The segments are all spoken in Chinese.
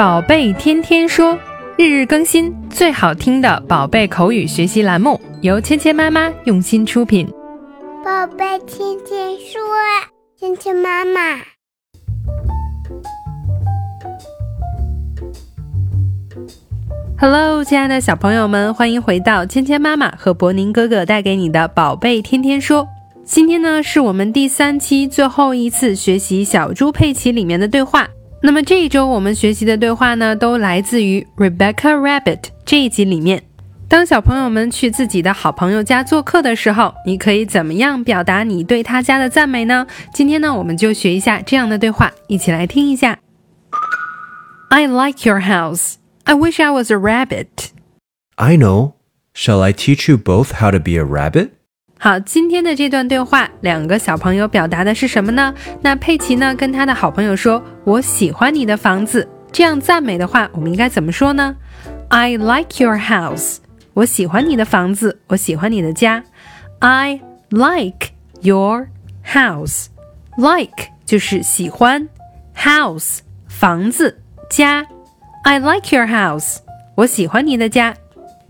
宝贝天天说，日日更新，最好听的宝贝口语学习栏目，由芊芊妈妈用心出品。宝贝天天说，芊芊妈妈。Hello，亲爱的小朋友们，欢迎回到芊芊妈妈和博宁哥哥带给你的宝贝天天说。今天呢，是我们第三期最后一次学习小猪佩奇里面的对话。那么这一周我们学习的对话呢，都来自于 Rebecca Rabbit 这一集里面。当小朋友们去自己的好朋友家做客的时候，你可以怎么样表达你对他家的赞美呢？今天呢，我们就学一下这样的对话，一起来听一下。I like your house. I wish I was a rabbit. I know. Shall I teach you both how to be a rabbit? 好，今天的这段对话，两个小朋友表达的是什么呢？那佩奇呢，跟他的好朋友说：“我喜欢你的房子。”这样赞美的话，我们应该怎么说呢？I like your house。我喜欢你的房子，我喜欢你的家。I like your house。Like 就是喜欢，house 房子家。I like your house。我喜欢你的家。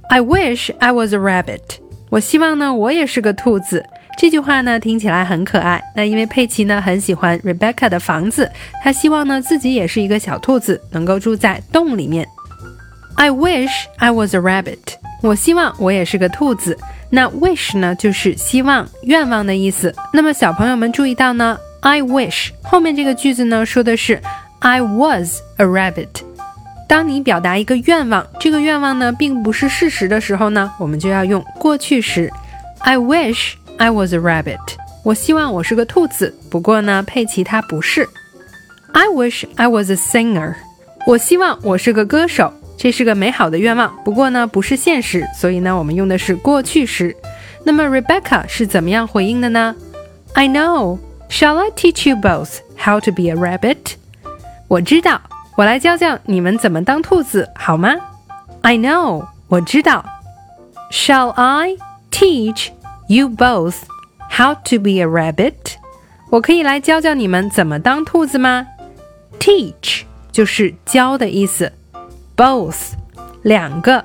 I wish I was a rabbit。我希望呢，我也是个兔子。这句话呢，听起来很可爱。那因为佩奇呢，很喜欢 Rebecca 的房子，他希望呢，自己也是一个小兔子，能够住在洞里面。I wish I was a rabbit。我希望我也是个兔子。那 wish 呢，就是希望、愿望的意思。那么小朋友们注意到呢，I wish 后面这个句子呢，说的是 I was a rabbit。当你表达一个愿望，这个愿望呢并不是事实的时候呢，我们就要用过去时。I wish I was a rabbit。我希望我是个兔子。不过呢，佩奇他不是。I wish I was a singer。我希望我是个歌手。这是个美好的愿望，不过呢不是现实，所以呢我们用的是过去时。那么 Rebecca 是怎么样回应的呢？I know。Shall I teach you both how to be a rabbit？我知道。我来教教你们怎么当兔子，好吗？I know，我知道。Shall I teach you both how to be a rabbit？我可以来教教你们怎么当兔子吗？Teach 就是教的意思，both 两个。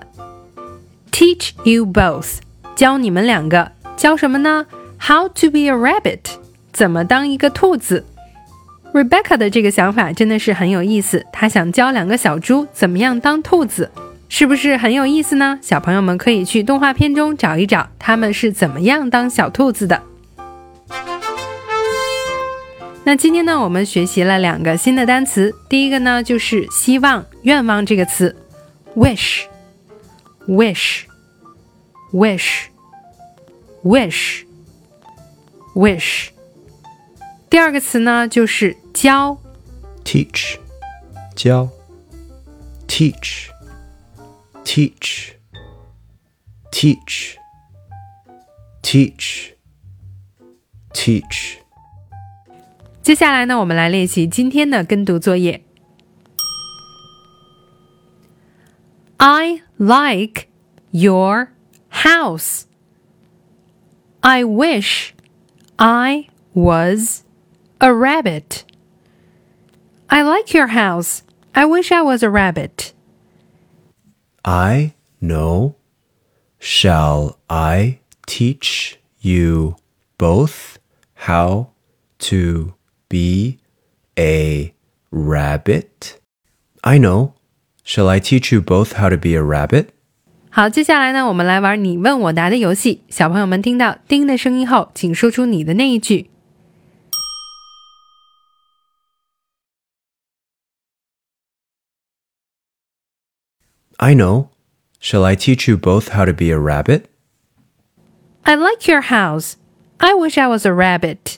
Teach you both，教你们两个，教什么呢？How to be a rabbit？怎么当一个兔子？Rebecca 的这个想法真的是很有意思，她想教两个小猪怎么样当兔子，是不是很有意思呢？小朋友们可以去动画片中找一找，他们是怎么样当小兔子的。那今天呢，我们学习了两个新的单词，第一个呢就是希望、愿望这个词，wish，wish，wish，wish，wish。第二个词呢就是教，teach，教，teach，teach，teach，teach，teach。接下来呢，我们来练习今天的跟读作业。I like your house. I wish I was a rabbit. I like your house. I wish I was a rabbit. I know. Shall I teach you both how to be a rabbit? I know. Shall I teach you both how to be a rabbit? 好，接下来呢，我们来玩你问我答的游戏。小朋友们听到“叮”的声音后，请说出你的那一句。 I know. Shall I teach you both how to be a rabbit? I like your house. I wish I was a rabbit.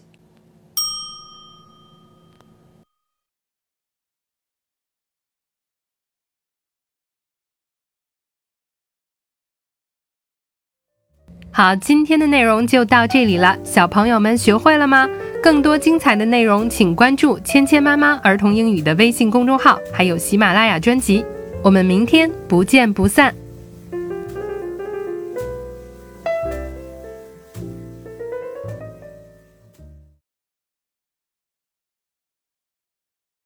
好，今天的内容就到这里了，小朋友们学会了吗？更多精彩的内容，请关注“芊芊妈妈儿童英语”的微信公众号，还有喜马拉雅专辑。 我们明天不见不散。